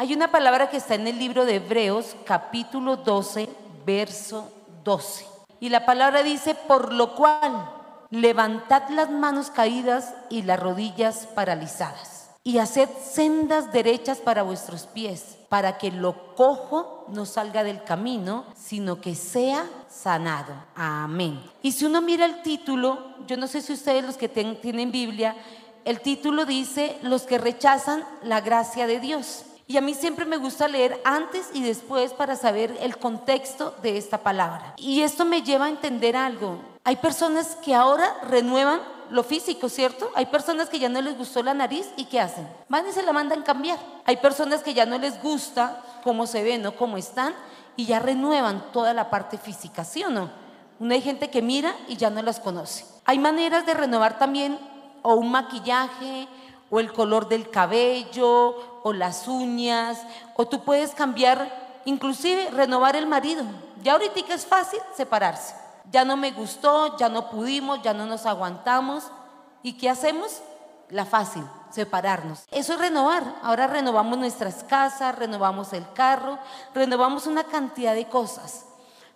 Hay una palabra que está en el libro de Hebreos, capítulo 12, verso 12. Y la palabra dice, por lo cual, levantad las manos caídas y las rodillas paralizadas. Y haced sendas derechas para vuestros pies, para que lo cojo no salga del camino, sino que sea sanado. Amén. Y si uno mira el título, yo no sé si ustedes los que tienen Biblia, el título dice, los que rechazan la gracia de Dios. Y a mí siempre me gusta leer antes y después para saber el contexto de esta palabra. Y esto me lleva a entender algo. Hay personas que ahora renuevan lo físico, ¿cierto? Hay personas que ya no les gustó la nariz y ¿qué hacen? Van y se la mandan cambiar. Hay personas que ya no les gusta cómo se ven o cómo están y ya renuevan toda la parte física, ¿sí o no? Una hay gente que mira y ya no las conoce. Hay maneras de renovar también o un maquillaje o el color del cabello, o las uñas, o tú puedes cambiar, inclusive renovar el marido. Ya ahorita es fácil separarse. Ya no me gustó, ya no pudimos, ya no nos aguantamos. ¿Y qué hacemos? La fácil, separarnos. Eso es renovar. Ahora renovamos nuestras casas, renovamos el carro, renovamos una cantidad de cosas.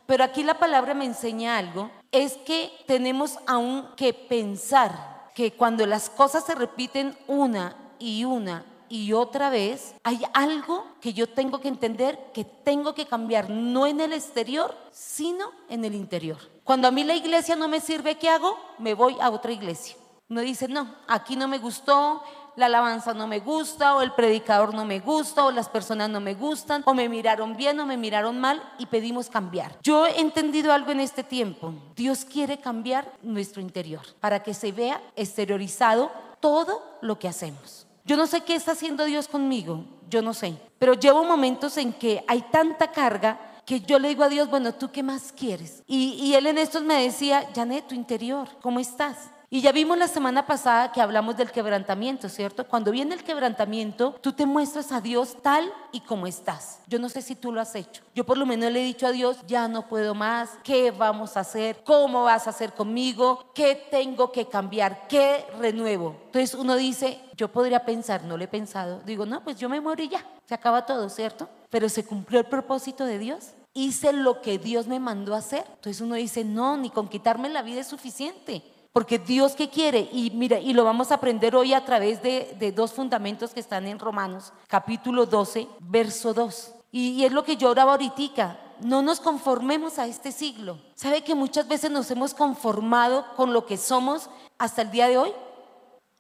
Pero aquí la palabra me enseña algo, es que tenemos aún que pensar que cuando las cosas se repiten una y una y otra vez, hay algo que yo tengo que entender que tengo que cambiar, no en el exterior, sino en el interior. Cuando a mí la iglesia no me sirve, ¿qué hago? Me voy a otra iglesia. Uno dice, no, aquí no me gustó, la alabanza no me gusta, o el predicador no me gusta, o las personas no me gustan, o me miraron bien o me miraron mal y pedimos cambiar. Yo he entendido algo en este tiempo. Dios quiere cambiar nuestro interior para que se vea exteriorizado todo lo que hacemos. Yo no sé qué está haciendo Dios conmigo, yo no sé, pero llevo momentos en que hay tanta carga que yo le digo a Dios, bueno, ¿tú qué más quieres? Y, Él en estos me decía, Janet, tu interior, ¿cómo estás? Y ya vimos la semana pasada que hablamos del quebrantamiento, ¿cierto? Cuando viene el quebrantamiento, tú te muestras a Dios tal y como estás. Yo no sé si tú lo has hecho. Yo por lo menos le he dicho a Dios, ya no puedo más, ¿qué vamos a hacer? ¿Cómo vas a hacer conmigo? ¿Qué tengo que cambiar? ¿Qué renuevo? Entonces uno dice, yo podría pensar, no lo he pensado. Digo, no, pues yo me y ya, se acaba todo, ¿cierto? Pero se cumplió el propósito de Dios hice lo que Dios me mandó hacer. Entonces uno dice, no, ni con quitarme la vida es suficiente. Porque Dios que quiere, y mira, y lo vamos a aprender hoy a través de, dos fundamentos que están en Romanos, capítulo 12, verso 2. Y, es lo que yo oraba ahorita, no nos conformemos a este siglo. ¿Sabe que muchas veces nos hemos conformado con lo que somos hasta el día de hoy?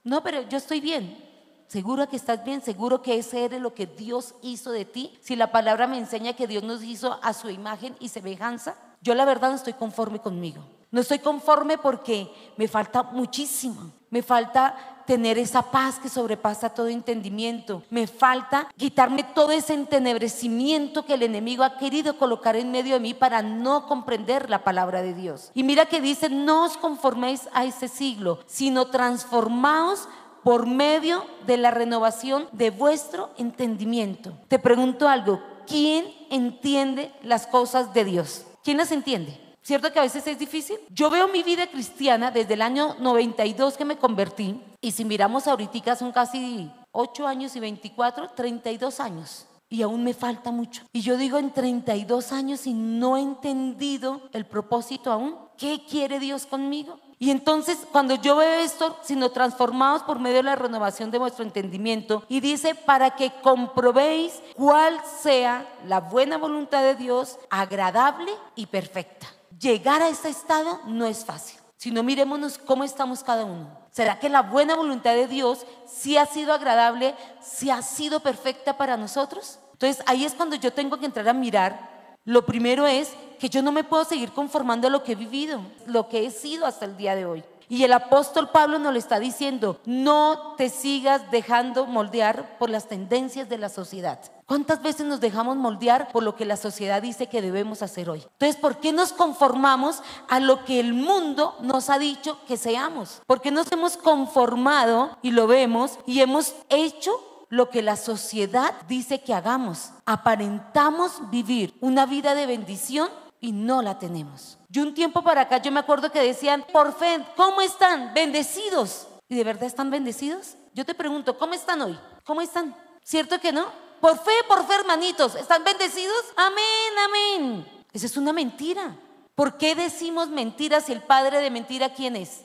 No, pero yo estoy bien. Seguro que estás bien, seguro que ese era lo que Dios hizo de ti. Si la palabra me enseña que Dios nos hizo a su imagen y semejanza, yo la verdad no estoy conforme conmigo. No estoy conforme porque me falta muchísimo. Me falta tener esa paz que sobrepasa todo entendimiento. Me falta quitarme todo ese entenebrecimiento que el enemigo ha querido colocar en medio de mí para no comprender la palabra de Dios. Y mira que dice, no os conforméis a ese siglo, sino transformaos por medio de la renovación de vuestro entendimiento. Te pregunto algo, ¿quién entiende las cosas de Dios? ¿Quién las entiende? ¿Cierto que a veces es difícil? Yo veo mi vida cristiana desde el año 92 que me convertí, y si miramos ahorita son casi 8 años y 24, 32 años. Y aún me falta mucho. Y yo digo en 32 años y no he entendido el propósito aún. ¿Qué quiere Dios conmigo? Y entonces cuando yo veo esto, sino transformados por medio de la renovación de vuestro entendimiento, y dice, para que comprobéis cuál sea la buena voluntad de Dios, agradable y perfecta. Llegar a este estado no es fácil, sino miremonos cómo estamos cada uno. ¿Será que la buena voluntad de Dios sí ha sido agradable, sí ha sido perfecta para nosotros? Entonces ahí es cuando yo tengo que entrar a mirar. Lo primero es que yo no me puedo seguir conformando a lo que he vivido, lo que he sido hasta el día de hoy. Y el apóstol Pablo nos lo está diciendo, no te sigas dejando moldear por las tendencias de la sociedad. ¿Cuántas veces nos dejamos moldear por lo que la sociedad dice que debemos hacer hoy? Entonces, ¿por qué nos conformamos a lo que el mundo nos ha dicho que seamos? ¿Por qué nos hemos conformado y lo vemos y hemos hecho lo que la sociedad dice que hagamos? Aparentamos vivir una vida de bendición y no la tenemos. Y un tiempo para acá yo me acuerdo que decían, por fe, ¿cómo están? Bendecidos. ¿Y de verdad están bendecidos? Yo te pregunto, ¿cómo están hoy? ¿Cómo están? ¿Cierto que no? Por fe, por fe, hermanitos. ¿Están bendecidos? Amén, amén. Esa es una mentira. ¿Por qué decimos mentiras si el padre de mentira quién es?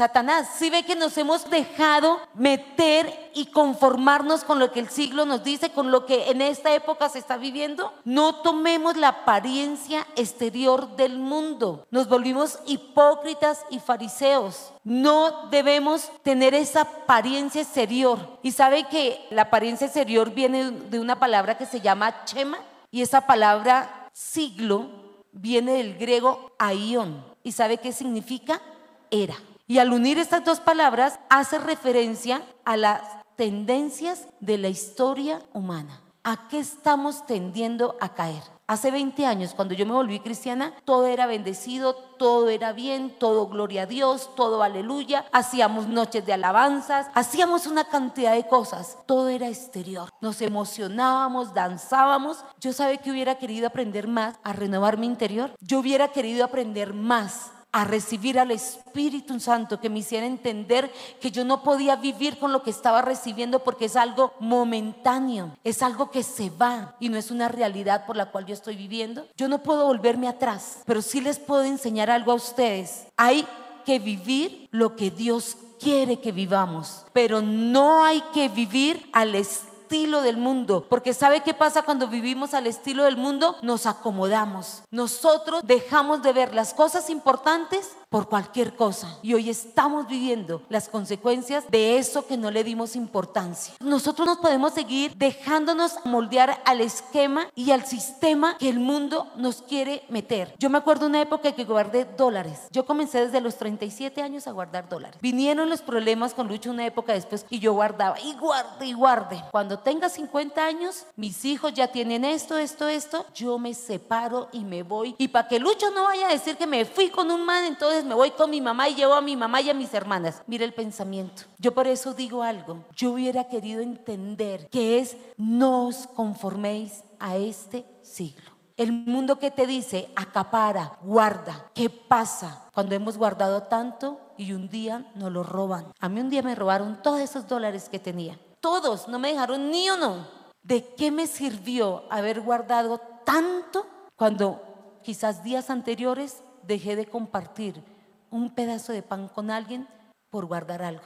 Satanás, si ve que nos hemos dejado meter y conformarnos con lo que el siglo nos dice, con lo que en esta época se está viviendo, no tomemos la apariencia exterior del mundo. Nos volvimos hipócritas y fariseos. No debemos tener esa apariencia exterior. Y sabe que la apariencia exterior viene de una palabra que se llama chema y esa palabra siglo viene del griego aion. ¿Y sabe qué significa? Era. Y al unir estas dos palabras hace referencia a las tendencias de la historia humana. ¿A qué estamos tendiendo a caer? Hace 20 años, cuando yo me volví cristiana, todo era bendecido, todo era bien, todo gloria a Dios, todo aleluya. Hacíamos noches de alabanzas, hacíamos una cantidad de cosas. Todo era exterior. Nos emocionábamos, danzábamos. Yo sabía que hubiera querido aprender más a renovar mi interior. Yo hubiera querido aprender más a recibir al Espíritu Santo que me hiciera entender que yo no podía vivir con lo que estaba recibiendo porque es algo momentáneo, es algo que se va y no es una realidad por la cual yo estoy viviendo. Yo no puedo volverme atrás, pero sí les puedo enseñar algo a ustedes. Hay que vivir lo que Dios quiere que vivamos, pero no hay que vivir al estilo del mundo. Porque ¿sabe qué pasa cuando vivimos al estilo del mundo? Nos acomodamos. Nosotros dejamos de ver las cosas importantes por cualquier cosa. Y hoy estamos viviendo las consecuencias de eso que no le dimos importancia. Nosotros nos podemos seguir dejándonos moldear al esquema y al sistema que el mundo nos quiere meter. Yo me acuerdo una época que guardé dólares. Yo comencé desde los 37 años a guardar dólares. Vinieron los problemas con Lucho una época después y yo guardaba y guarde y guarde. Cuando tenga 50 años, mis hijos ya tienen esto, esto, esto, yo me separo y me voy. Y para que Lucho no vaya a decir que me fui con un man, entonces me voy con mi mamá y llevo a mi mamá y a mis hermanas. Mira el pensamiento. Yo por eso digo algo. Yo hubiera querido entender que es no os conforméis a este siglo. El mundo que te dice acapara, guarda. ¿Qué pasa cuando hemos guardado tanto y un día nos lo roban? A mí un día me robaron todos esos dólares que tenía. Todos, no me dejaron ni uno. ¿De qué me sirvió haber guardado tanto cuando quizás días anteriores dejé de compartir un pedazo de pan con alguien por guardar algo.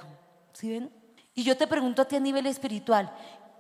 ¿Sí ven? Y yo te pregunto a ti a nivel espiritual,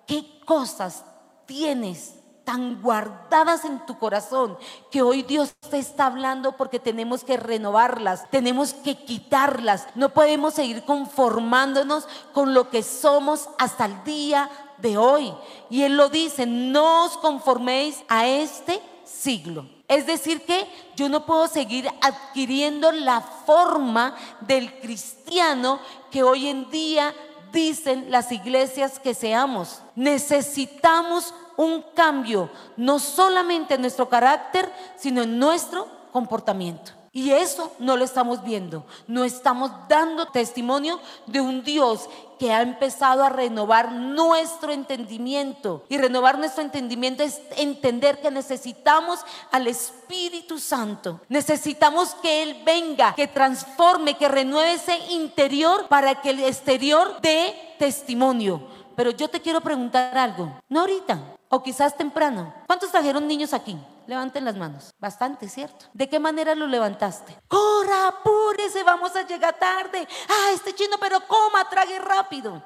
¿qué cosas tienes tan guardadas en tu corazón que hoy Dios te está hablando porque tenemos que renovarlas, tenemos que quitarlas. No podemos seguir conformándonos con lo que somos hasta el día de hoy. Y Él lo dice, no os conforméis a este siglo. Es decir, que yo no puedo seguir adquiriendo la forma del cristiano que hoy en día dicen las iglesias que seamos. Necesitamos un cambio, no solamente en nuestro carácter, sino en nuestro comportamiento. Y eso no lo estamos viendo. No estamos dando testimonio de un Dios que ha empezado a renovar nuestro entendimiento. Y renovar nuestro entendimiento es entender que necesitamos al Espíritu Santo. Necesitamos que Él venga, que transforme, que renueve ese interior para que el exterior dé testimonio. Pero yo te quiero preguntar algo, no ahorita, o quizás temprano. ¿Cuántos trajeron niños aquí? Levanten las manos. Bastante, ¿cierto? ¿De qué manera lo levantaste? Corra, apúrese, vamos a llegar tarde. Ah, este chino, pero coma, trague rápido.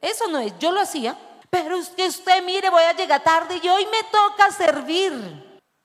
Eso no es, yo lo hacía. Pero es que usted mire, voy a llegar tarde y hoy me toca servir.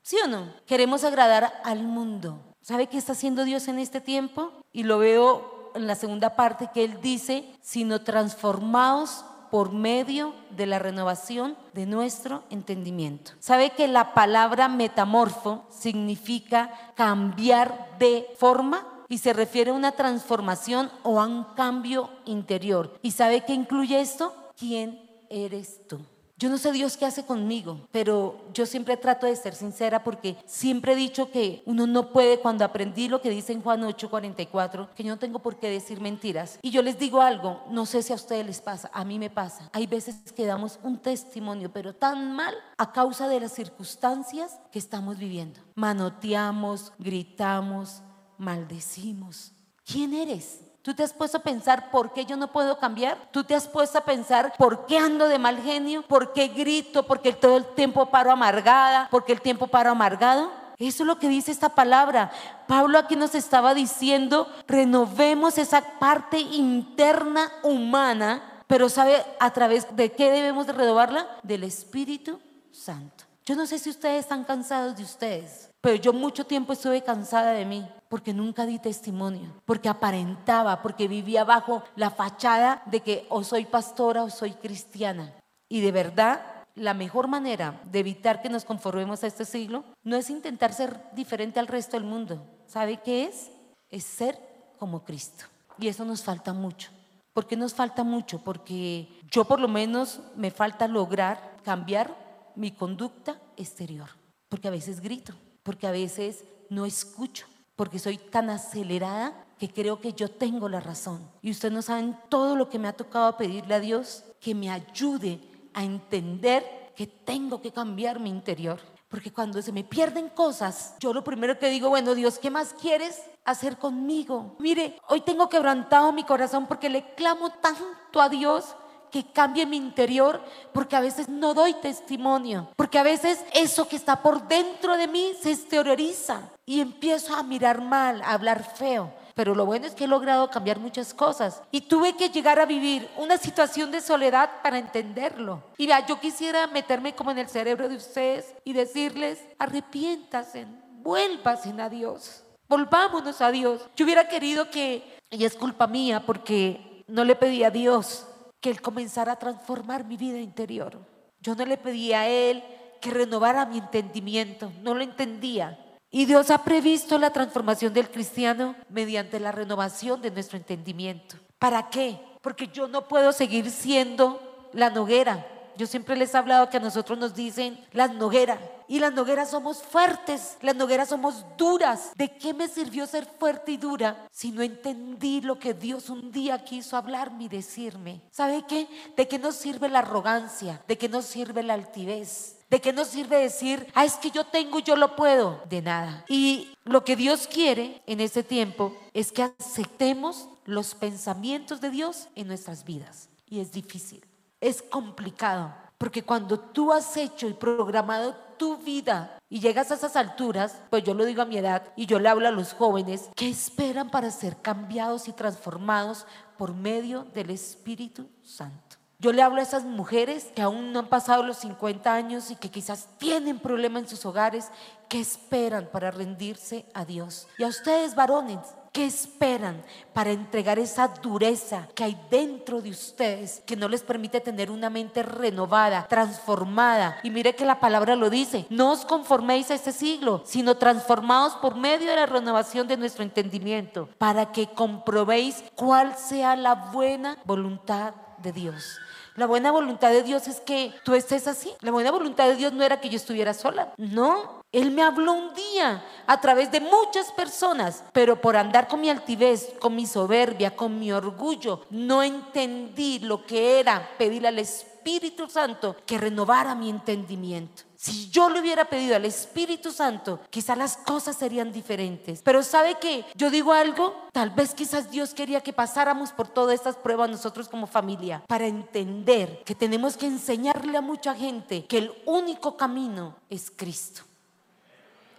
¿Sí o no? Queremos agradar al mundo. ¿Sabe qué está haciendo Dios en este tiempo? Y lo veo en la segunda parte que Él dice, sino transformados por medio de la renovación de nuestro entendimiento. ¿Sabe que la palabra metamorfo significa cambiar de forma? Y se refiere a una transformación o a un cambio interior. ¿Y sabe qué incluye esto? ¿Quién eres tú? Yo no sé Dios qué hace conmigo, pero yo siempre trato de ser sincera porque siempre he dicho que uno no puede, cuando aprendí lo que dice en Juan 8:44, que yo no tengo por qué decir mentiras. Y yo les digo algo, no sé si a ustedes les pasa, a mí me pasa. Hay veces que damos un testimonio, pero tan mal a causa de las circunstancias que estamos viviendo. Manoteamos, gritamos, maldecimos. ¿Quién eres? ¿Tú te has puesto a pensar por qué yo no puedo cambiar? ¿Tú te has puesto a pensar por qué ando de mal genio? ¿Por qué grito? ¿Por qué todo el tiempo paro amargada? ¿Por qué el tiempo paro amargado? Eso es lo que dice esta palabra. Pablo aquí nos estaba diciendo, renovemos esa parte interna humana, pero ¿sabe a través de qué debemos de renovarla? Del Espíritu Santo. Yo no sé si ustedes están cansados de ustedes, pero yo mucho tiempo estuve cansada de mí porque nunca di testimonio, porque aparentaba, porque vivía bajo la fachada de que o soy pastora o soy cristiana. Y de verdad la mejor manera de evitar que nos conformemos a este siglo no es intentar ser diferente al resto del mundo. ¿Sabe qué es? Es ser como Cristo. Y eso nos falta mucho. ¿Por qué nos falta mucho? Porque yo por lo menos me falta lograr cambiar mi conducta exterior. Porque a veces grito, porque a veces no escucho, porque soy tan acelerada que creo que yo tengo la razón. Y ustedes no saben todo lo que me ha tocado pedirle a Dios que me ayude a entender que tengo que cambiar mi interior. Porque cuando se me pierden cosas, yo lo primero que digo, bueno, Dios, ¿qué más quieres hacer conmigo? Mire, hoy tengo quebrantado mi corazón porque le clamo tanto a Dios que cambie mi interior, porque a veces no doy testimonio, porque a veces eso que está por dentro de mí se exterioriza y empiezo a mirar mal, a hablar feo pero lo bueno es que he logrado cambiar muchas cosas y tuve que llegar a vivir una situación de soledad para entenderlo. Y vea, yo quisiera meterme como en el cerebro de ustedes y decirles, arrepiéntasen, vuélvasen a Dios, volvámonos a Dios. Yo hubiera querido que, y es culpa mía porque no le pedí a Dios que Él comenzara a transformar mi vida interior. Yo no le pedí a Él que renovara mi entendimiento, no lo entendía. Y Dios ha previsto la transformación del cristiano mediante la renovación de nuestro entendimiento. ¿Para qué? Porque yo no puedo seguir siendo la noguera. Yo siempre les he hablado que a nosotros nos dicen las nogueras. Y las nogueras somos fuertes, las nogueras somos duras. ¿De qué me sirvió ser fuerte y dura si no entendí lo que Dios un día quiso hablarme y decirme? ¿Sabe qué? ¿De qué nos sirve la arrogancia? ¿De qué nos sirve la altivez? ¿De qué nos sirve decir, ah, es que yo tengo y yo lo puedo? De nada. Y lo que Dios quiere en este tiempo es que aceptemos los pensamientos de Dios en nuestras vidas. Y es difícil, es complicado, porque cuando tú has hecho y programado tu vida y llegas a esas alturas, pues yo lo digo a mi edad y yo le hablo a los jóvenes, que esperan para ser cambiados y transformados por medio del Espíritu Santo? Yo le hablo a esas mujeres que aún no han pasado los 50 años y que quizás tienen problemas en sus hogares, que esperan para rendirse a Dios. Y a ustedes varones, ¿Qué esperan para entregar esa dureza que hay dentro de ustedes que no les permite tener una mente renovada, transformada? Y mire que la palabra lo dice, no os conforméis a este siglo, sino transformados por medio de la renovación de nuestro entendimiento, para que comprobéis cuál sea la buena voluntad de Dios. La buena voluntad de Dios es que tú estés así. La buena voluntad de Dios no era que yo estuviera sola. No. Él me habló un día a través de muchas personas, pero por andar con mi altivez, con mi soberbia, con mi orgullo, no entendí lo que era pedirle al Espíritu Santo que renovara mi entendimiento. Si yo le hubiera pedido al Espíritu Santo, quizás las cosas serían diferentes. Pero ¿sabe qué? Yo digo algo, tal vez quizás Dios quería que pasáramos por todas estas pruebas nosotros como familia, para entender que tenemos que enseñarle a mucha gente que el único camino es Cristo.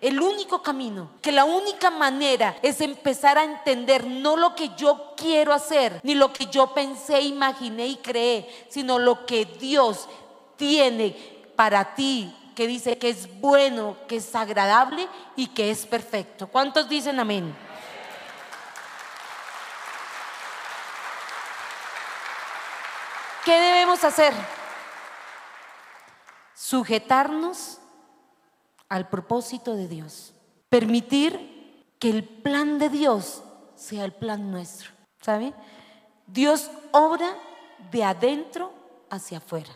El único camino, que la única manera es empezar a entender no lo que yo quiero hacer, ni lo que yo pensé, imaginé y creé, sino lo que Dios tiene para ti, que dice que es bueno, que es agradable y que es perfecto. ¿Cuántos dicen amén? ¿Qué debemos hacer? Sujetarnos al propósito de Dios. Permitir que el plan de Dios sea el plan nuestro. ¿Sabe? Dios obra de adentro hacia afuera.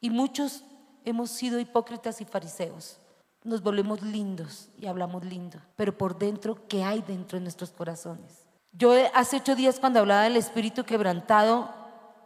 Y muchos hemos sido hipócritas y fariseos. Nos volvemos lindos y hablamos lindo, pero por dentro, ¿qué hay dentro de nuestros corazones? Yo hace ocho días cuando hablaba del espíritu quebrantado,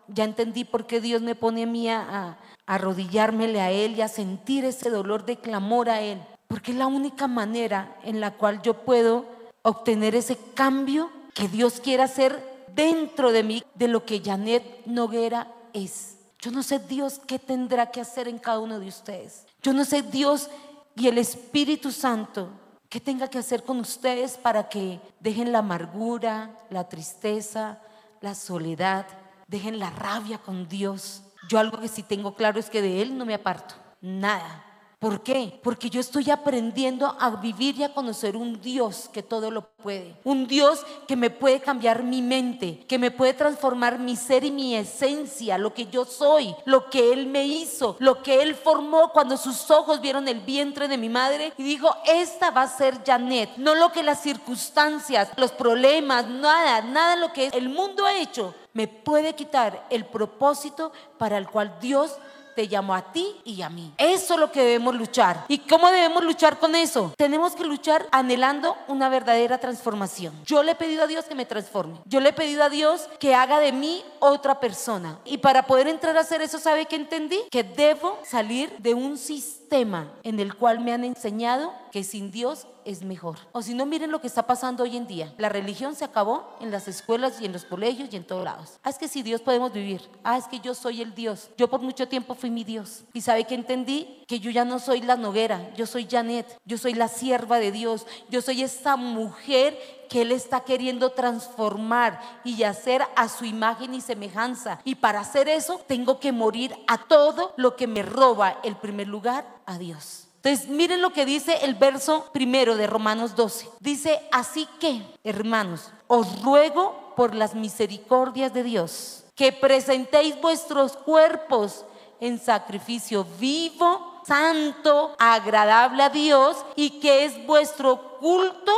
ya entendí por qué Dios me pone a mí a, arrodillármele a Él y a sentir ese dolor de clamor a Él, porque es la única manera en la cual yo puedo obtener ese cambio que Dios quiere hacer dentro de mí de lo que Janet Noguera es. Yo no sé Dios qué tendrá que hacer en cada uno de ustedes. Yo no sé Dios y el Espíritu Santo qué tenga que hacer con ustedes para que dejen la amargura, la tristeza, la soledad, dejen la rabia con Dios. Yo algo que sí tengo claro es que de Él no me aparto, nada. ¿Por qué? Porque yo estoy aprendiendo a vivir y a conocer un Dios que todo lo puede. Un Dios que me puede cambiar mi mente, que me puede transformar mi ser y mi esencia, lo que yo soy, lo que Él me hizo, lo que Él formó cuando sus ojos vieron el vientre de mi madre y dijo, esta va a ser Janet. No lo que las circunstancias, los problemas, nada, nada lo que el mundo ha hecho me puede quitar el propósito para el cual Dios te llamó a ti y a mí. Eso es lo que debemos luchar. ¿Y cómo debemos luchar con eso? Tenemos que luchar anhelando una verdadera transformación. Yo le he pedido a Dios que me transforme. Yo le he pedido a Dios que haga de mí otra persona. Y para poder entrar a hacer eso, ¿sabe qué entendí? Que debo salir de un sistema en el cual me han enseñado que sin Dios es mejor. O si no, miren lo que está pasando hoy en día. La religión se acabó en las escuelas y en los colegios y en todos lados. Ah, es que si Dios podemos vivir. Ah, es que yo soy el Dios. Yo por mucho tiempo fui mi Dios. Y sabe que entendí que yo ya no soy la noguera, yo soy Janet, yo soy la sierva de Dios, yo soy esta mujer que Él está queriendo transformar y hacer a su imagen y semejanza. Y para hacer eso tengo que morir a todo lo que me roba el primer lugar a Dios. Entonces, miren lo que dice el verso primero de Romanos 12. Dice, así que, hermanos, os ruego por las misericordias de Dios, que presentéis vuestros cuerpos en sacrificio vivo, santo, agradable a Dios y que es vuestro culto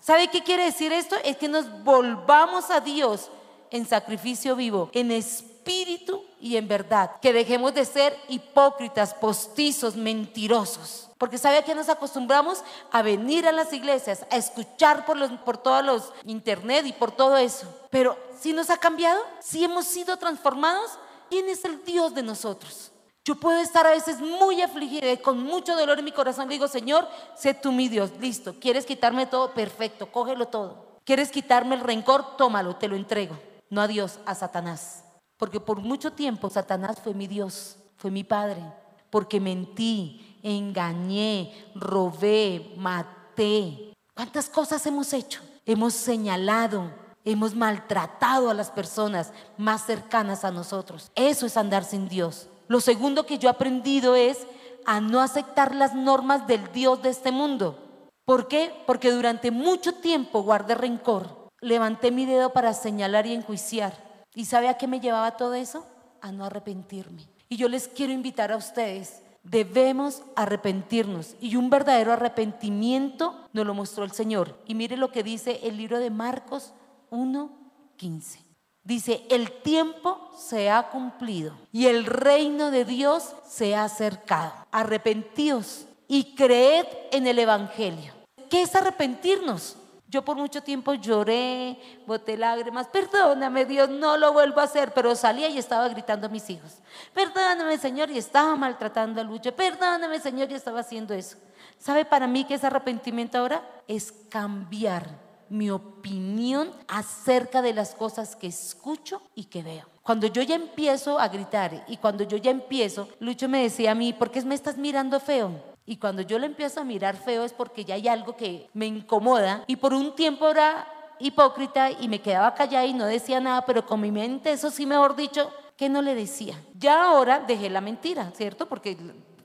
¿Sabe qué quiere decir esto? Es que nos volvamos a Dios en sacrificio vivo, en espíritu y en verdad. Que dejemos de ser hipócritas, postizos, mentirosos. Porque sabe que nos acostumbramos a venir a las iglesias, a escuchar por, los, por todos los internet y por todo eso. Pero si nos ha cambiado, si hemos sido transformados, ¿quién es el Dios de nosotros? Yo puedo estar a veces muy afligida, con mucho dolor en mi corazón. Le digo, Señor, sé tú mi Dios, listo. ¿Quieres quitarme todo? Perfecto, cógelo todo. ¿Quieres quitarme el rencor? Tómalo, te lo entrego. No a Dios, a Satanás. Porque por mucho tiempo Satanás fue mi Dios, fue mi padre. Porque mentí, engañé, robé, maté. ¿Cuántas cosas hemos hecho? Hemos señalado, hemos maltratado a las personas más cercanas a nosotros. Eso es andar sin Dios. Lo segundo que yo he aprendido es a no aceptar las normas del Dios de este mundo. ¿Por qué? Porque durante mucho tiempo guardé rencor. Levanté mi dedo para señalar y enjuiciar. ¿Y sabe a qué me llevaba todo eso? A no arrepentirme. Y yo les quiero invitar a ustedes, debemos arrepentirnos. Y un verdadero arrepentimiento nos lo mostró el Señor. Y mire lo que dice el libro de Marcos 1.15. Dice, el tiempo se ha cumplido y el reino de Dios se ha acercado. Arrepentíos y creed en el Evangelio. ¿Qué es arrepentirnos? Yo por mucho tiempo lloré, boté lágrimas, perdóname Dios, no lo vuelvo a hacer, pero salía y estaba gritando a mis hijos, perdóname Señor y estaba maltratando a Lucha, perdóname Señor y estaba haciendo eso. ¿Sabe para mí qué es arrepentimiento ahora? Es cambiar mi opinión acerca de las cosas que escucho y que veo. Cuando yo ya empiezo a gritar y cuando yo ya empiezo, Lucho me decía a mí, ¿por qué me estás mirando feo? Y cuando yo le empiezo a mirar feo es porque ya hay algo que me incomoda y por un tiempo era hipócrita y me quedaba callada y no decía nada, pero con mi mente, eso sí, mejor dicho, que no le decía. Ya ahora dejé la mentira, ¿cierto? Porque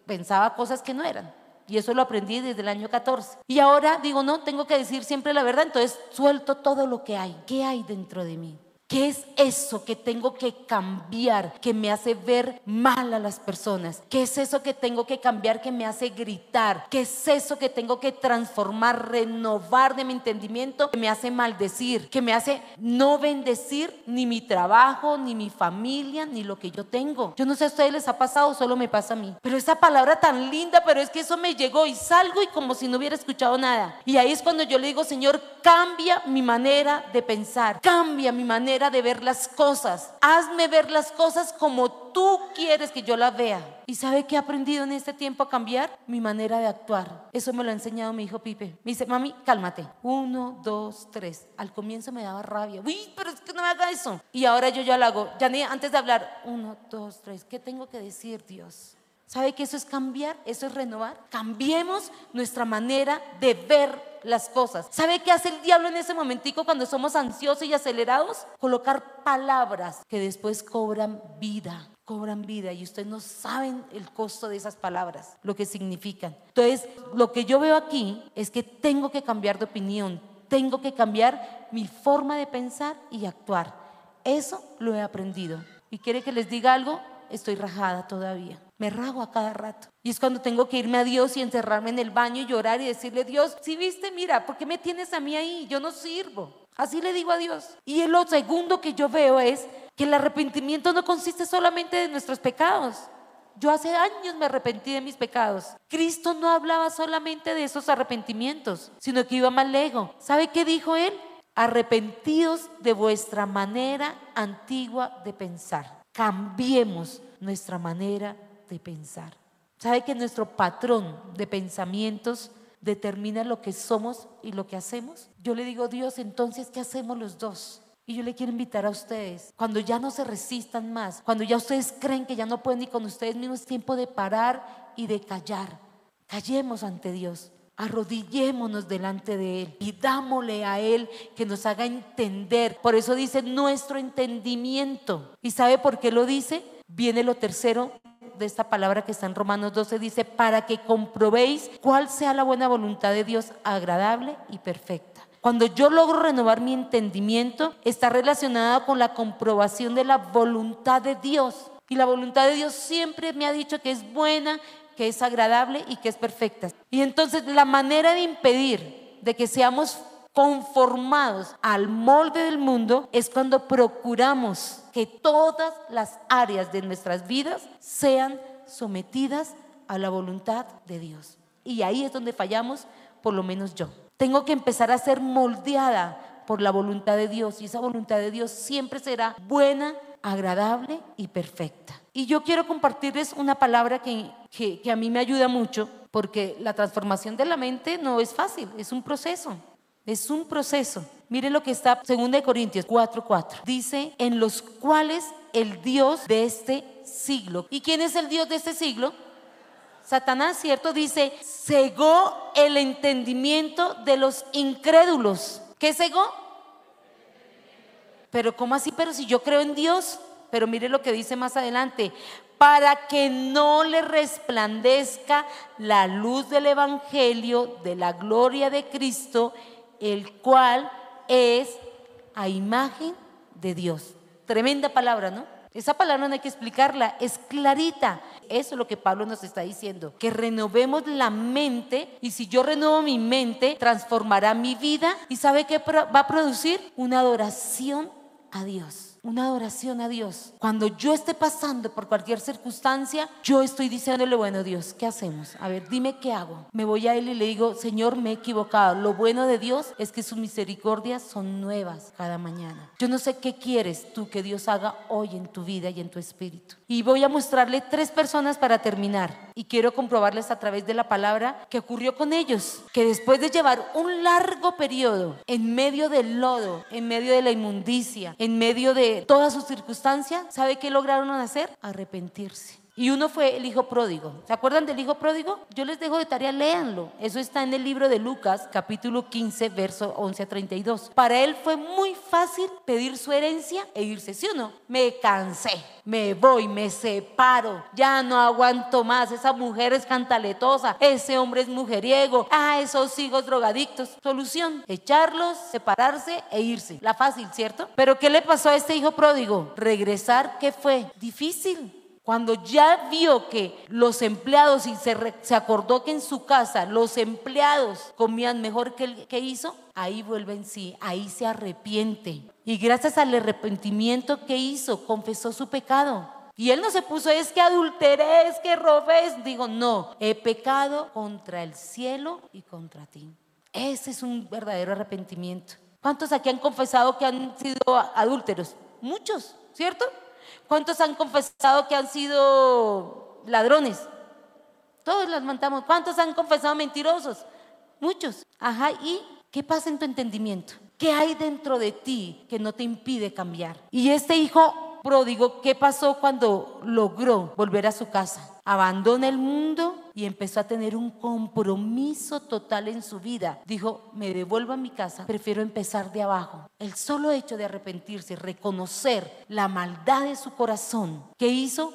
pensaba cosas que no eran. Y eso lo aprendí desde el año 14. Y ahora digo, no, tengo que decir siempre la verdad, entonces suelto todo lo que hay. ¿Qué hay dentro de mí? ¿Qué es eso que tengo que cambiar que me hace ver mal a las personas? ¿Qué es eso que tengo que cambiar que me hace gritar? ¿Qué es eso que tengo que transformar, renovar de mi entendimiento que me hace maldecir? Que me hace no bendecir ni mi trabajo, ni mi familia, ni lo que yo tengo. Yo no sé a ustedes les ha pasado, solo me pasa a mí. Pero esa palabra tan linda, pero es que eso me llegó y salgo y como si no hubiera escuchado nada. Y ahí es cuando yo le digo, Señor, cambia mi manera de pensar, cambia mi manera manera de ver las cosas. Hazme ver las cosas como tú quieres que yo las vea. ¿Y sabe qué he aprendido en este tiempo a cambiar? Mi manera de actuar. Eso me lo ha enseñado mi hijo Pipe. Me dice, mami, cálmate. Uno, dos, tres. Al comienzo me daba rabia. Uy, pero es que no me haga eso. Y ahora yo ya lo hago. Ya antes de hablar, uno, dos, tres. ¿Qué tengo que decir, Dios? ¿Sabe que eso es cambiar? Eso es renovar. Cambiemos nuestra manera de ver las cosas. ¿Sabe qué hace el diablo en ese momentico cuando somos ansiosos y acelerados? Colocar palabras que después cobran vida cobran vida y ustedes no saben el costo de esas palabras, lo que significan. Entonces, lo que yo veo aquí es que tengo que cambiar de opinión, tengo que cambiar mi forma de pensar y actuar. Eso lo he aprendido. ¿Y quiere que les diga algo? Estoy rajada todavía. Me rago a cada rato. Y es cuando tengo que irme a Dios y encerrarme en el baño y llorar y decirle, Dios, si viste, mira, ¿por qué me tienes a mí ahí? Yo no sirvo. Así le digo a Dios. Y lo segundo que yo veo es que el arrepentimiento no consiste solamente de nuestros pecados. Yo hace años me arrepentí de mis pecados. Cristo no hablaba solamente de esos arrepentimientos, sino que iba más lejos. ¿Sabe qué dijo él? Arrepentidos de vuestra manera antigua de pensar. Cambiemos nuestra manera de pensar. ¿Sabe que nuestro patrón de pensamientos determina lo que somos y lo que hacemos? Yo le digo, Dios, entonces, ¿qué hacemos los dos? Y yo le quiero invitar a ustedes, cuando ya no se resistan más, cuando ya ustedes creen que ya no pueden ir con ustedes mismos, tiempo de parar y de callar. Callemos ante Dios, arrodillémonos delante de Él y dámosle a Él que nos haga entender. Por eso dice nuestro entendimiento. ¿Y sabe por qué lo dice? Viene lo tercero de esta palabra que está en Romanos 12, dice, para que comprobéis cuál sea la buena voluntad de Dios agradable y perfecta. Cuando yo logro renovar mi entendimiento, está relacionada con la comprobación de la voluntad de Dios. Y la voluntad de Dios siempre me ha dicho que es buena, que es agradable y que es perfecta. Y entonces la manera de impedir de que seamos conformados al molde del mundo es cuando procuramos que todas las áreas de nuestras vidas sean sometidas a la voluntad de Dios. Y ahí es donde fallamos, por lo menos yo. Tengo que empezar a ser moldeada por la voluntad de Dios y esa voluntad de Dios siempre será buena, agradable y perfecta. Y yo quiero compartirles una palabra que, que, a mí me ayuda mucho porque la transformación de la mente no es fácil, es un proceso. Es un proceso. Mire lo que está 2 Corintios 4:4. Dice, en los cuales el Dios de este siglo. ¿Y quién es el Dios de este siglo? Satanás, ¿cierto? Dice, cegó el entendimiento de los incrédulos. ¿Qué cegó? Pero ¿cómo así? Pero si yo creo en Dios. Pero mire lo que dice más adelante. Para que no le resplandezca la luz del Evangelio de la gloria de Cristo el cual es a imagen de Dios. Tremenda palabra, ¿no? Esa palabra no hay que explicarla, es clarita. Eso es lo que Pablo nos está diciendo, que renovemos la mente y si yo renuevo mi mente, transformará mi vida y ¿sabe qué va a producir? Una adoración a Dios una adoración a Dios. Cuando yo esté pasando por cualquier circunstancia, yo estoy diciéndole, bueno Dios, ¿qué hacemos? A ver, dime qué hago. Me voy a Él y le digo, Señor, me he equivocado. Lo bueno de Dios es que sus misericordias son nuevas cada mañana. Yo no sé qué quieres tú que Dios haga hoy en tu vida y en tu espíritu. Y voy a mostrarle tres personas para terminar. Y quiero comprobarles a través de la palabra que ocurrió con ellos. Que después de llevar un largo periodo en medio del lodo, en medio de la inmundicia, en medio de todas sus circunstancias, ¿sabe qué lograron hacer? Arrepentirse. Y uno fue el hijo pródigo. ¿Se acuerdan del hijo pródigo? Yo les dejo de tarea, léanlo. Eso está en el libro de Lucas, capítulo 15, verso 11 a 32. Para él fue muy fácil pedir su herencia e irse, ¿sí o no? Me cansé, me voy, me separo, ya no aguanto más. Esa mujer es cantaletosa, ese hombre es mujeriego, ah, esos hijos drogadictos. Solución, echarlos, separarse e irse. La fácil, ¿cierto? Pero ¿qué le pasó a este hijo pródigo? Regresar, ¿qué fue? Difícil cuando ya vio que los empleados y se, acordó que en su casa los empleados comían mejor que el que hizo, ahí vuelve en sí, ahí se arrepiente. Y gracias al arrepentimiento que hizo, confesó su pecado. Y él no se puso, es que adulteré, es que robé. Digo, no, he pecado contra el cielo y contra ti. Ese es un verdadero arrepentimiento. ¿Cuántos aquí han confesado que han sido adúlteros? Muchos, ¿cierto? ¿Cuántos han confesado que han sido ladrones? Todos los montamos. ¿Cuántos han confesado mentirosos? Muchos. Ajá, ¿y qué pasa en tu entendimiento? ¿Qué hay dentro de ti que no te impide cambiar? Y este hijo pródigo, ¿qué pasó cuando logró volver a su casa? Abandona el mundo y empezó a tener un compromiso total en su vida. Dijo, me devuelvo a mi casa, prefiero empezar de abajo. El solo hecho de arrepentirse, reconocer la maldad de su corazón, ¿qué hizo?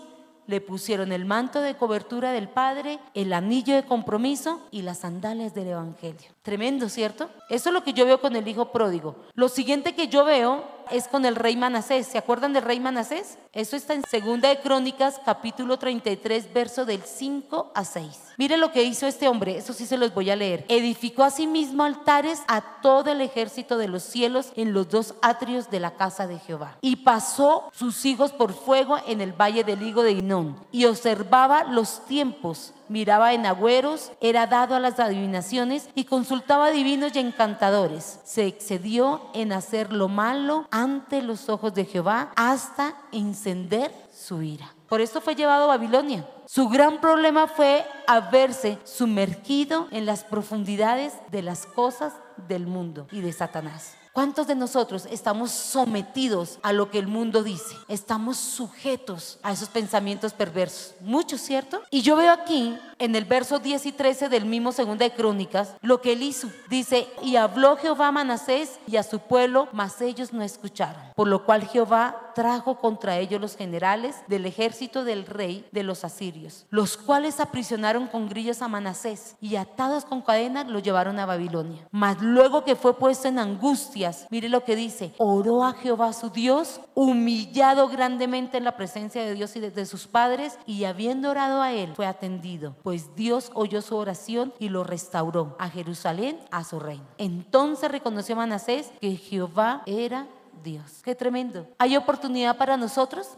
le pusieron el manto de cobertura del Padre, el anillo de compromiso y las sandalias del Evangelio. Tremendo, ¿cierto? Eso es lo que yo veo con el hijo pródigo. Lo siguiente que yo veo es con el rey Manasés. ¿Se acuerdan del rey Manasés? Eso está en Segunda de Crónicas, capítulo 33, verso del 5 a 6. Mire lo que hizo este hombre, eso sí se los voy a leer. Edificó a sí mismo altares a todo el ejército de los cielos en los dos atrios de la casa de Jehová. Y pasó sus hijos por fuego en el valle del higo de Inón y observaba los tiempos miraba en agüeros, era dado a las adivinaciones y consultaba divinos y encantadores. Se excedió en hacer lo malo ante los ojos de Jehová hasta encender su ira. Por esto fue llevado a Babilonia. Su gran problema fue haberse sumergido en las profundidades de las cosas del mundo y de Satanás. ¿Cuántos de nosotros estamos sometidos a lo que el mundo dice? Estamos sujetos a esos pensamientos perversos. Muchos, ¿cierto? Y yo veo aquí en el verso 10 y 13 del mismo Segunda de Crónicas lo que él hizo. Dice, y habló Jehová a Manasés y a su pueblo, mas ellos no escucharon. Por lo cual Jehová trajo contra ellos los generales del ejército del rey de los asirios, los cuales aprisionaron con grillos a Manasés y atados con cadenas lo llevaron a Babilonia. Mas luego que fue puesto en angustia, mire lo que dice, oró a Jehová su Dios, humillado grandemente en la presencia de Dios y de, sus padres, y habiendo orado a él, fue atendido, pues Dios oyó su oración y lo restauró a Jerusalén, a su reino. Entonces reconoció Manasés que Jehová era Dios. Qué tremendo. ¿Hay oportunidad para nosotros?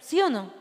¿Sí o no?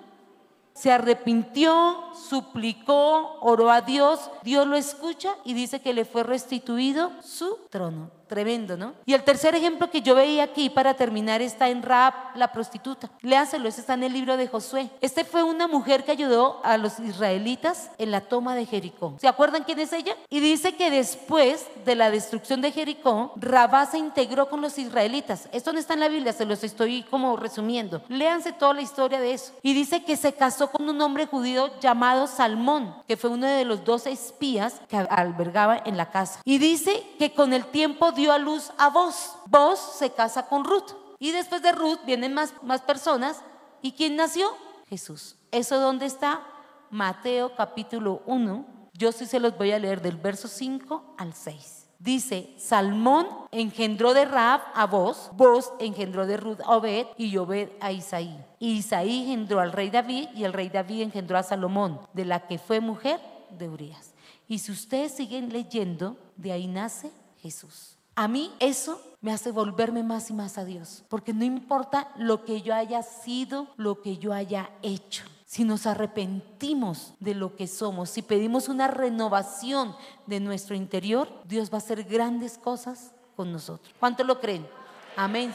se arrepintió, suplicó, oró a Dios, Dios lo escucha y dice que le fue restituido su trono. Tremendo, ¿no? Y el tercer ejemplo que yo veía aquí para terminar está en Raab, la prostituta. Léanselo, ese está en el libro de Josué. Este fue una mujer que ayudó a los israelitas en la toma de Jericó. ¿Se acuerdan quién es ella? Y dice que después de la destrucción de Jericó, Rabá se integró con los israelitas. Esto no está en la Biblia, se los estoy como resumiendo. Léanse toda la historia de eso. Y dice que se casó con un hombre judío llamado Salmón, que fue uno de los dos espías que albergaba en la casa. Y dice que con el tiempo dio a luz a vos. Vos se casa con Ruth. Y después de Ruth vienen más, más personas. ¿Y quién nació? Jesús. ¿Eso dónde está? Mateo capítulo 1. Yo sí se los voy a leer del verso 5 al 6. Dice, Salmón engendró de Raab a vos, vos engendró de Ruth a Obed y Obed a Isaí. Y Isaí engendró al rey David y el rey David engendró a Salomón, de la que fue mujer de Urias. Y si ustedes siguen leyendo, de ahí nace Jesús. A mí eso me hace volverme más y más a Dios, porque no importa lo que yo haya sido, lo que yo haya hecho. Si nos arrepentimos de lo que somos, si pedimos una renovación de nuestro interior, Dios va a hacer grandes cosas con nosotros. ¿Cuánto lo creen? Amén.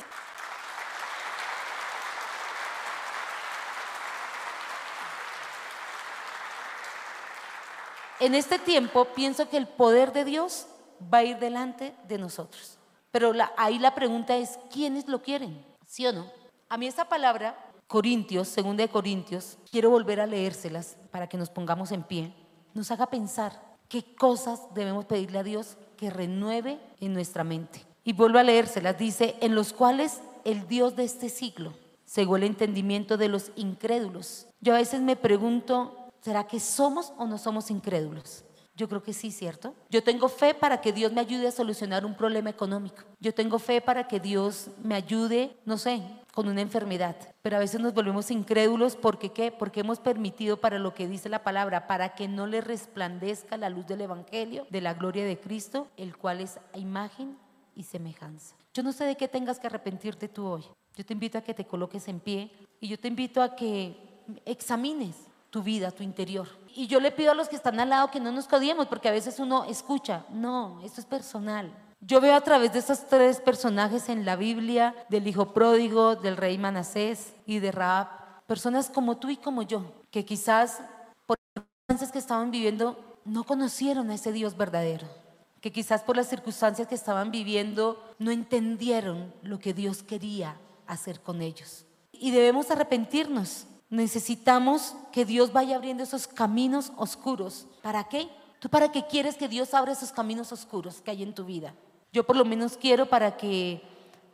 En este tiempo pienso que el poder de Dios va a ir delante de nosotros. Pero ahí la pregunta es, ¿quiénes lo quieren? ¿Sí o no? A mí esta palabra, Corintios, segunda de Corintios, quiero volver a leérselas para que nos pongamos en pie, nos haga pensar qué cosas debemos pedirle a Dios que renueve en nuestra mente. Y vuelvo a leérselas, dice, en los cuales el Dios de este siglo cegó el entendimiento de los incrédulos. Yo a veces me pregunto, ¿será que somos o no somos incrédulos? Yo creo que sí, ¿cierto? Yo tengo fe para que Dios me ayude a solucionar un problema económico. Yo tengo fe para que Dios me ayude, no sé, con una enfermedad. Pero a veces nos volvemos incrédulos porque qué? Porque hemos permitido para lo que dice la palabra, para que no le resplandezca la luz del evangelio, de la gloria de Cristo, el cual es imagen y semejanza. Yo no sé de qué tengas que arrepentirte tú hoy. Yo te invito a que te coloques en pie y yo te invito a que examines tu vida, tu interior. Y yo le pido a los que están al lado que no nos codiemos, porque a veces uno escucha, no, esto es personal. Yo veo a través de estos tres personajes en la Biblia, del hijo pródigo, del rey Manasés y de Raab, personas como tú y como yo, que quizás por las circunstancias que estaban viviendo no conocieron a ese Dios verdadero, que quizás por las circunstancias que estaban viviendo no entendieron lo que Dios quería hacer con ellos. Y debemos arrepentirnos. Necesitamos que Dios vaya abriendo esos caminos oscuros. ¿Para qué? ¿Tú para qué quieres que Dios abra esos caminos oscuros que hay en tu vida? Yo por lo menos quiero para que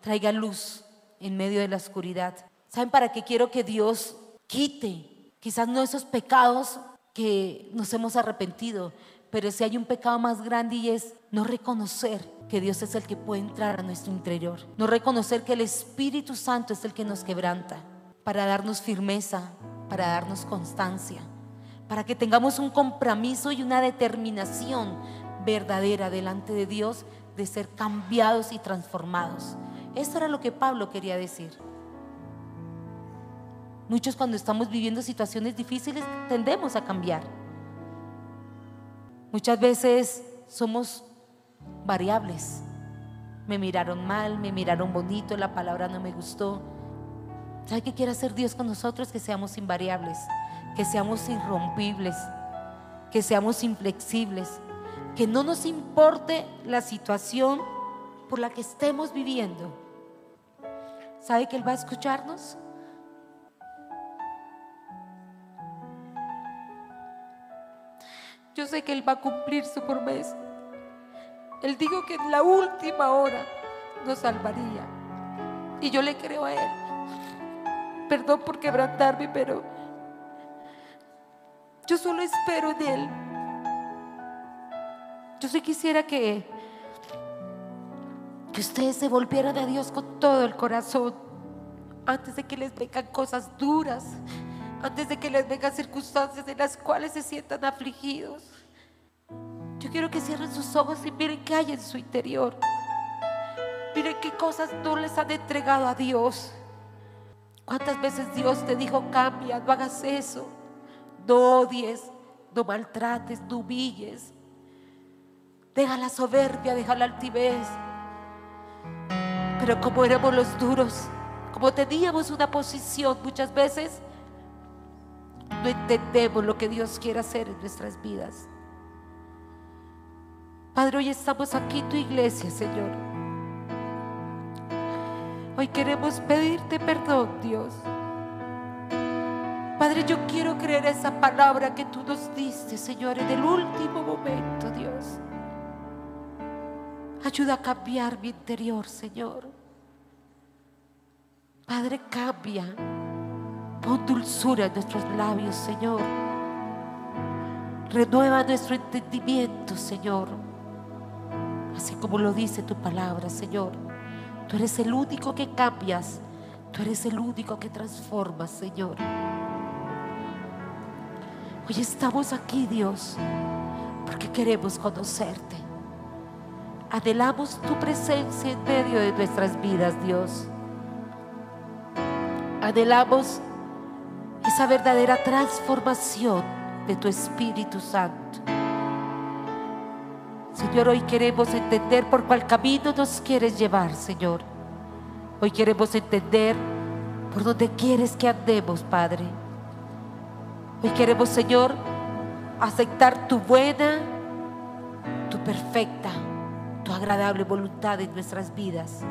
traiga luz en medio de la oscuridad. ¿Saben para qué quiero que Dios quite quizás no esos pecados que nos hemos arrepentido, pero si hay un pecado más grande y es no reconocer que Dios es el que puede entrar a nuestro interior, no reconocer que el Espíritu Santo es el que nos quebranta para darnos firmeza, para darnos constancia, para que tengamos un compromiso y una determinación verdadera delante de Dios de ser cambiados y transformados. Eso era lo que Pablo quería decir. Muchos cuando estamos viviendo situaciones difíciles tendemos a cambiar. Muchas veces somos variables. Me miraron mal, me miraron bonito, la palabra no me gustó. ¿Sabe qué quiere hacer Dios con nosotros? Que seamos invariables, que seamos irrompibles, que seamos inflexibles, que no nos importe la situación por la que estemos viviendo. ¿Sabe que Él va a escucharnos? Yo sé que Él va a cumplir su promesa. Él dijo que en la última hora nos salvaría. Y yo le creo a Él. Perdón por quebrantarme, pero yo solo espero en Él. Yo sí quisiera que, que ustedes se volvieran a Dios con todo el corazón antes de que les vengan cosas duras, antes de que les vengan circunstancias en las cuales se sientan afligidos. Yo quiero que cierren sus ojos y miren qué hay en su interior. Miren qué cosas no les han entregado a Dios. ¿Cuántas veces Dios te dijo, cambia, no hagas eso? No odies, no maltrates, no humilles. Deja la soberbia, deja la altivez. Pero como éramos los duros, como teníamos una posición muchas veces, no entendemos lo que Dios quiere hacer en nuestras vidas. Padre, hoy estamos aquí, tu iglesia, Señor. Hoy queremos pedirte perdón, Dios. Padre, yo quiero creer esa palabra que tú nos diste, Señor, en el último momento, Dios. Ayuda a cambiar mi interior, Señor. Padre, cambia. Pon dulzura en nuestros labios, Señor. Renueva nuestro entendimiento, Señor. Así como lo dice tu palabra, Señor. Tú eres el único que cambias. Tú eres el único que transformas, Señor. Hoy estamos aquí, Dios, porque queremos conocerte. Anhelamos tu presencia en medio de nuestras vidas, Dios. Anhelamos esa verdadera transformación de tu Espíritu Santo. Señor, hoy queremos entender por cuál camino nos quieres llevar, Señor. Hoy queremos entender por dónde quieres que andemos, Padre. Hoy queremos, Señor, aceptar tu buena, tu perfecta tu agradable voluntad en nuestras vidas.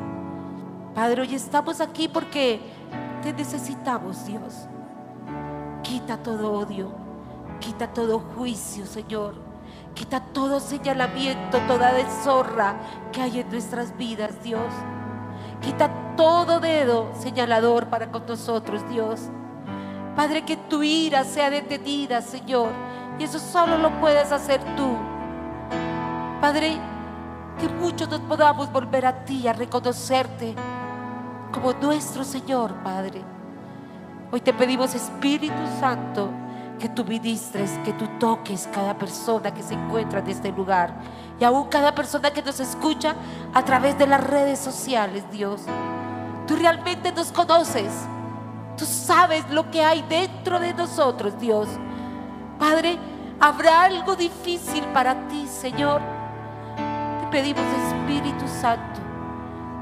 Padre, hoy estamos aquí porque te necesitamos, Dios. Quita todo odio, quita todo juicio, Señor. Quita todo señalamiento, toda deshonra que hay en nuestras vidas, Dios. Quita todo dedo señalador para con nosotros, Dios. Padre, que tu ira sea detenida, Señor. Y eso solo lo puedes hacer tú. Padre, que muchos nos podamos volver a ti, a reconocerte como nuestro Señor, Padre. Hoy te pedimos, Espíritu Santo, que tú ministres, que tú toques cada persona que se encuentra en este lugar y aún cada persona que nos escucha a través de las redes sociales, Dios. Tú realmente nos conoces. Tú sabes lo que hay dentro de nosotros, Dios. Padre, habrá algo difícil para ti, Señor pedimos, Espíritu Santo,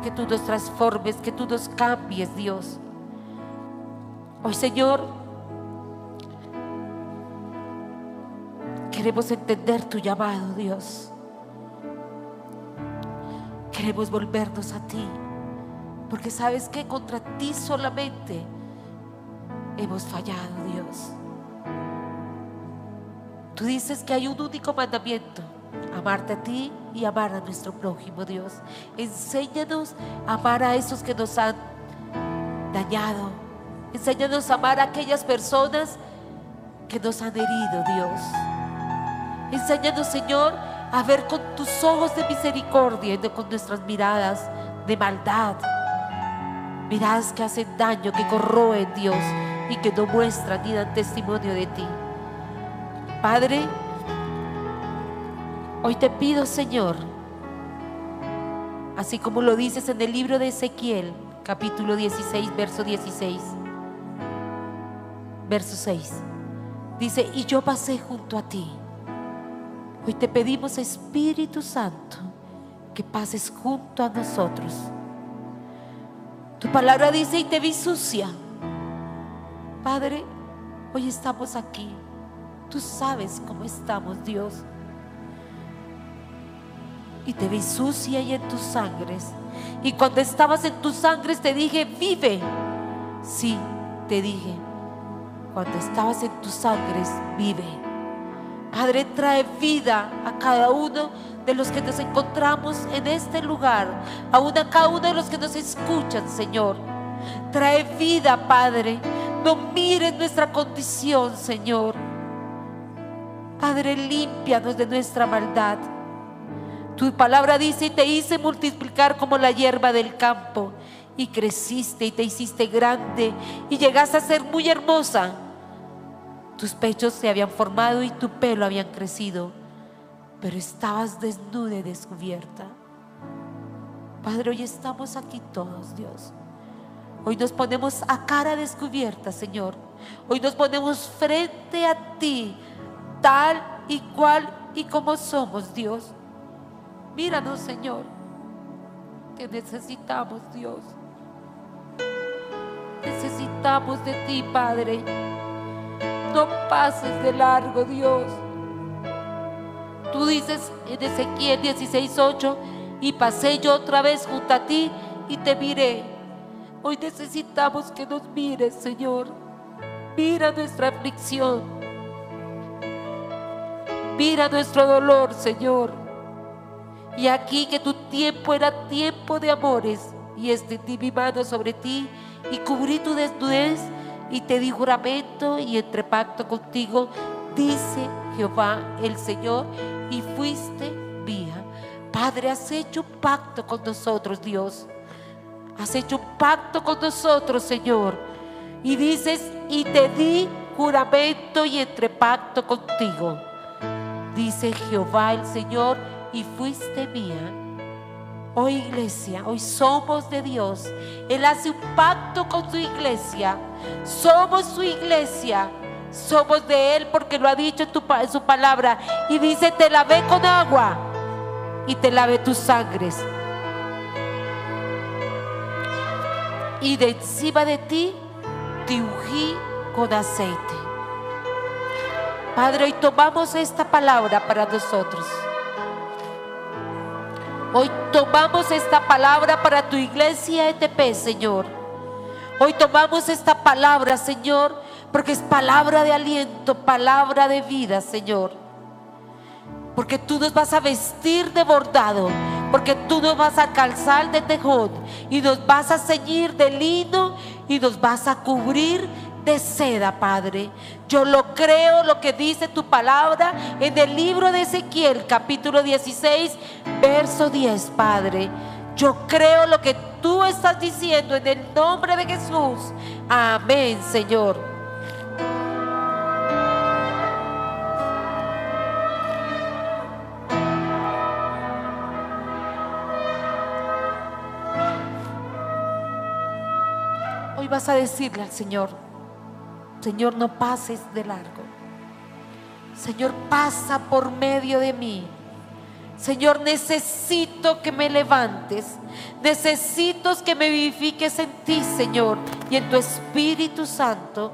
que tú nos transformes, que tú nos cambies, Dios. Hoy, Señor, queremos entender tu llamado, Dios. Queremos volvernos a ti, porque sabes que contra ti solamente hemos fallado, Dios. Tú dices que hay un único mandamiento, amarte a ti y amar a nuestro prójimo, Dios. Enséñanos a amar a esos que nos han dañado. Enséñanos a amar a aquellas personas que nos han herido, Dios. Enséñanos, Señor, a ver con tus ojos de misericordia y no con nuestras miradas de maldad. Miradas que hacen daño, que corroen, Dios, y que no muestran ni dan testimonio de ti. Padre, hoy te pido, Señor, así como lo dices en el libro de Ezequiel, capítulo 16, verso 16, verso 6, dice, y yo pasé junto a ti. Hoy te pedimos, Espíritu Santo, que pases junto a nosotros. Tu palabra dice, y te vi sucia. Padre, hoy estamos aquí Tú sabes cómo estamos, Dios. Y te vi sucia y en tus sangres. Y cuando estabas en tus sangres te dije, vive. Sí, te dije, cuando estabas en tus sangres, vive. Padre, trae vida a cada uno de los que nos encontramos en este lugar, aún a cada uno de los que nos escuchan, Señor. Trae vida, Padre. No mires nuestra condición, Señor. Padre, límpianos de nuestra maldad. Tu palabra dice, y te hice multiplicar como la hierba del campo, y creciste y te hiciste grande, y llegaste a ser muy hermosa. Tus pechos se habían formado y tu pelo habían crecido, pero estabas desnuda y descubierta. Padre, hoy estamos aquí todos, Dios. Hoy nos ponemos a cara descubierta, Señor. Hoy nos ponemos frente a ti tal y cual y como somos, Dios. Míranos, Señor, que necesitamos, Dios. Necesitamos de ti, Padre. No pases de largo, Dios. Tú dices en Ezequiel 16:8, y pasé yo otra vez junto a ti y te miré. Hoy necesitamos que nos mires, Señor. Mira nuestra aflicción. Mira nuestro dolor, Señor. Y aquí que tu tiempo era tiempo de amores y extendí mi mano sobre ti y cubrí tu desnudez y te di juramento y entre pacto contigo, dice Jehová el Señor, y fuiste mía. Padre, has hecho un pacto con nosotros, Dios. Has hecho un pacto con nosotros, Señor. Y dices, y te di juramento y entre pacto contigo dice Jehová el Señor, y fuiste mía. Hoy iglesia, hoy somos de Dios. Él hace un pacto con su iglesia. Somos su iglesia. Somos de Él porque lo ha dicho en, tu, su palabra. Y dice, te lavé con agua y te lavé tus sangres. Y de encima de ti te ungí con aceite. Padre, hoy tomamos esta palabra para nosotros. Hoy tomamos esta palabra para tu iglesia ETP, Señor. Hoy tomamos esta palabra, Señor, porque es palabra de aliento, palabra de vida, Señor. Porque tú nos vas a vestir de bordado, porque tú nos vas a calzar de tejón y nos vas a ceñir de lino y nos vas a cubrir de seda, Padre. Yo lo creo lo que dice tu palabra en el libro de Ezequiel, capítulo 16, verso 10, Padre. Yo creo lo que tú estás diciendo en el nombre de Jesús. Amén, Señor. Hoy vas a decirle al Señor, Señor, no pases de largo. Señor, pasa por medio de mí. Señor, necesito que me levantes. Necesito que me vivifiques en ti, Señor, y en tu Espíritu Santo.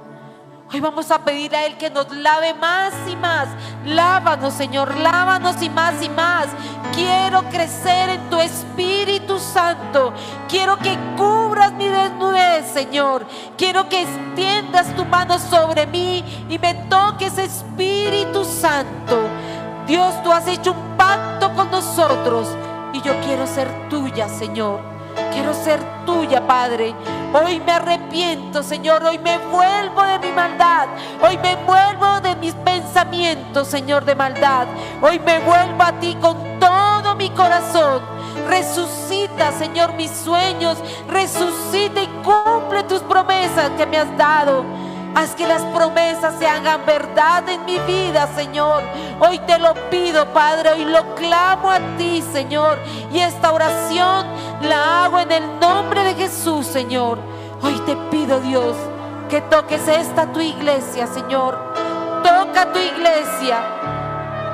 Hoy vamos a pedir a Él que nos lave más y más. Lávanos, Señor, lávanos y más y más. Quiero crecer en tu Espíritu Santo. Quiero que cubras mi desnudez, Señor. Quiero que extiendas tu mano sobre mí y me toques, Espíritu Santo. Dios, tú has hecho un pacto con nosotros y yo quiero ser tuya, Señor. Quiero ser tuya, Padre. Hoy me arrepiento, Señor. Hoy me vuelvo de mi maldad. Hoy me vuelvo de mis pensamientos, Señor, de maldad. Hoy me vuelvo a ti con todo mi corazón. Resucita, Señor, mis sueños. Resucita y cumple tus promesas que me has dado. Haz que las promesas se hagan verdad en mi vida, Señor. Hoy te lo pido, Padre. Hoy lo clamo a ti, Señor. Y esta oración la hago en el nombre de Jesús, Señor. Hoy te pido, Dios, que toques esta tu iglesia, Señor. Toca tu iglesia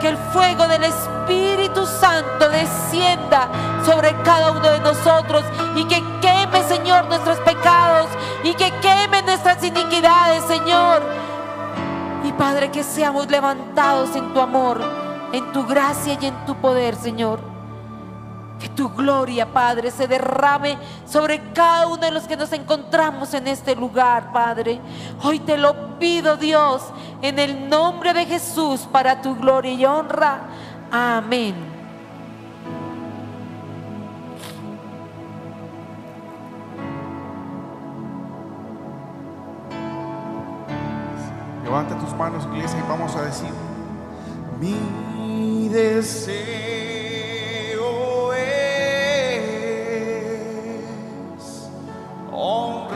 que el fuego del Espíritu Santo descienda sobre cada uno de nosotros y que queme, Señor, nuestros pecados y que queme nuestras iniquidades, Señor. Y Padre, que seamos levantados en tu amor, en tu gracia y en tu poder, Señor. Que tu gloria, Padre, se derrame sobre cada uno de los que nos encontramos en este lugar, Padre. Hoy te lo pido, Dios, en el nombre de Jesús, para tu gloria y honra. Amén. Levanta tus manos, iglesia, y vamos a decir, mi deseo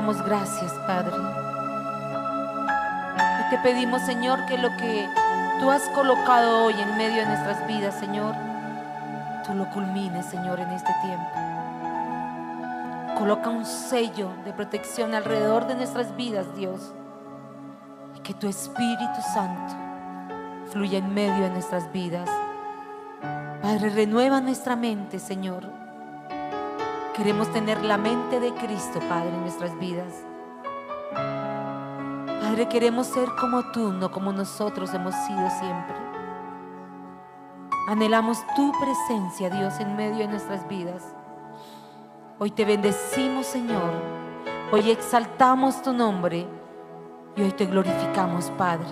damos gracias, Padre. Y te pedimos, Señor, que lo que tú has colocado hoy en medio de nuestras vidas, Señor, tú lo culmines, Señor, en este tiempo. Coloca un sello de protección alrededor de nuestras vidas, Dios. Y que tu Espíritu Santo fluya en medio de nuestras vidas. Padre, renueva nuestra mente, Señor Queremos tener la mente de Cristo, Padre, en nuestras vidas. Padre, queremos ser como tú, no como nosotros hemos sido siempre. Anhelamos tu presencia, Dios, en medio de nuestras vidas. Hoy te bendecimos, Señor, Hoy exaltamos tu nombre y hoy te glorificamos, Padre.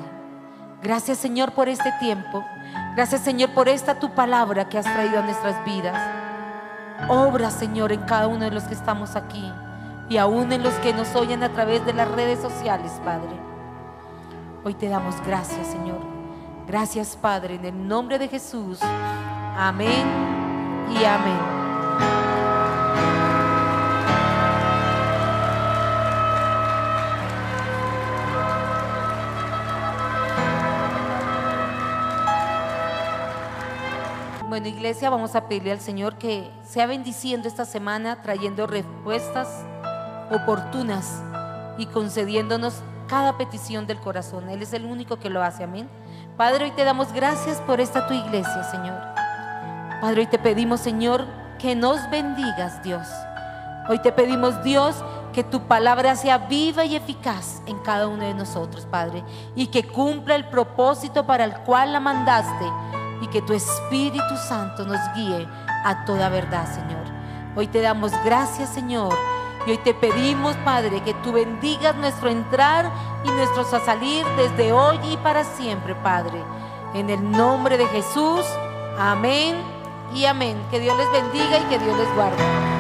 Gracias, Señor, por este tiempo. Gracias, Señor, por esta tu palabra que has traído a nuestras vidas. Obra, Señor, en cada uno de los que estamos aquí y aún en los que nos oyen a través de las redes sociales, Padre. Hoy te damos gracias, Señor. Gracias, Padre, en el nombre de Jesús. Amén y amén. Bueno, iglesia, vamos a pedirle al Señor que sea bendiciendo esta semana, trayendo respuestas oportunas y concediéndonos cada petición del corazón. Él es el único que lo hace, amén. Padre, hoy te damos gracias por esta tu iglesia, Señor. Padre, hoy te pedimos, Señor, que nos bendigas, Dios. Hoy te pedimos, Dios, que tu palabra sea viva y eficaz en cada uno de nosotros, Padre, y que cumpla el propósito para el cual la mandaste y que tu Espíritu Santo nos guíe a toda verdad, Señor. Hoy te damos gracias, Señor. Y hoy te pedimos, Padre, que tú bendigas nuestro entrar y nuestro salir desde hoy y para siempre, Padre. En el nombre de Jesús, amén y amén. Que Dios les bendiga y que Dios les guarde.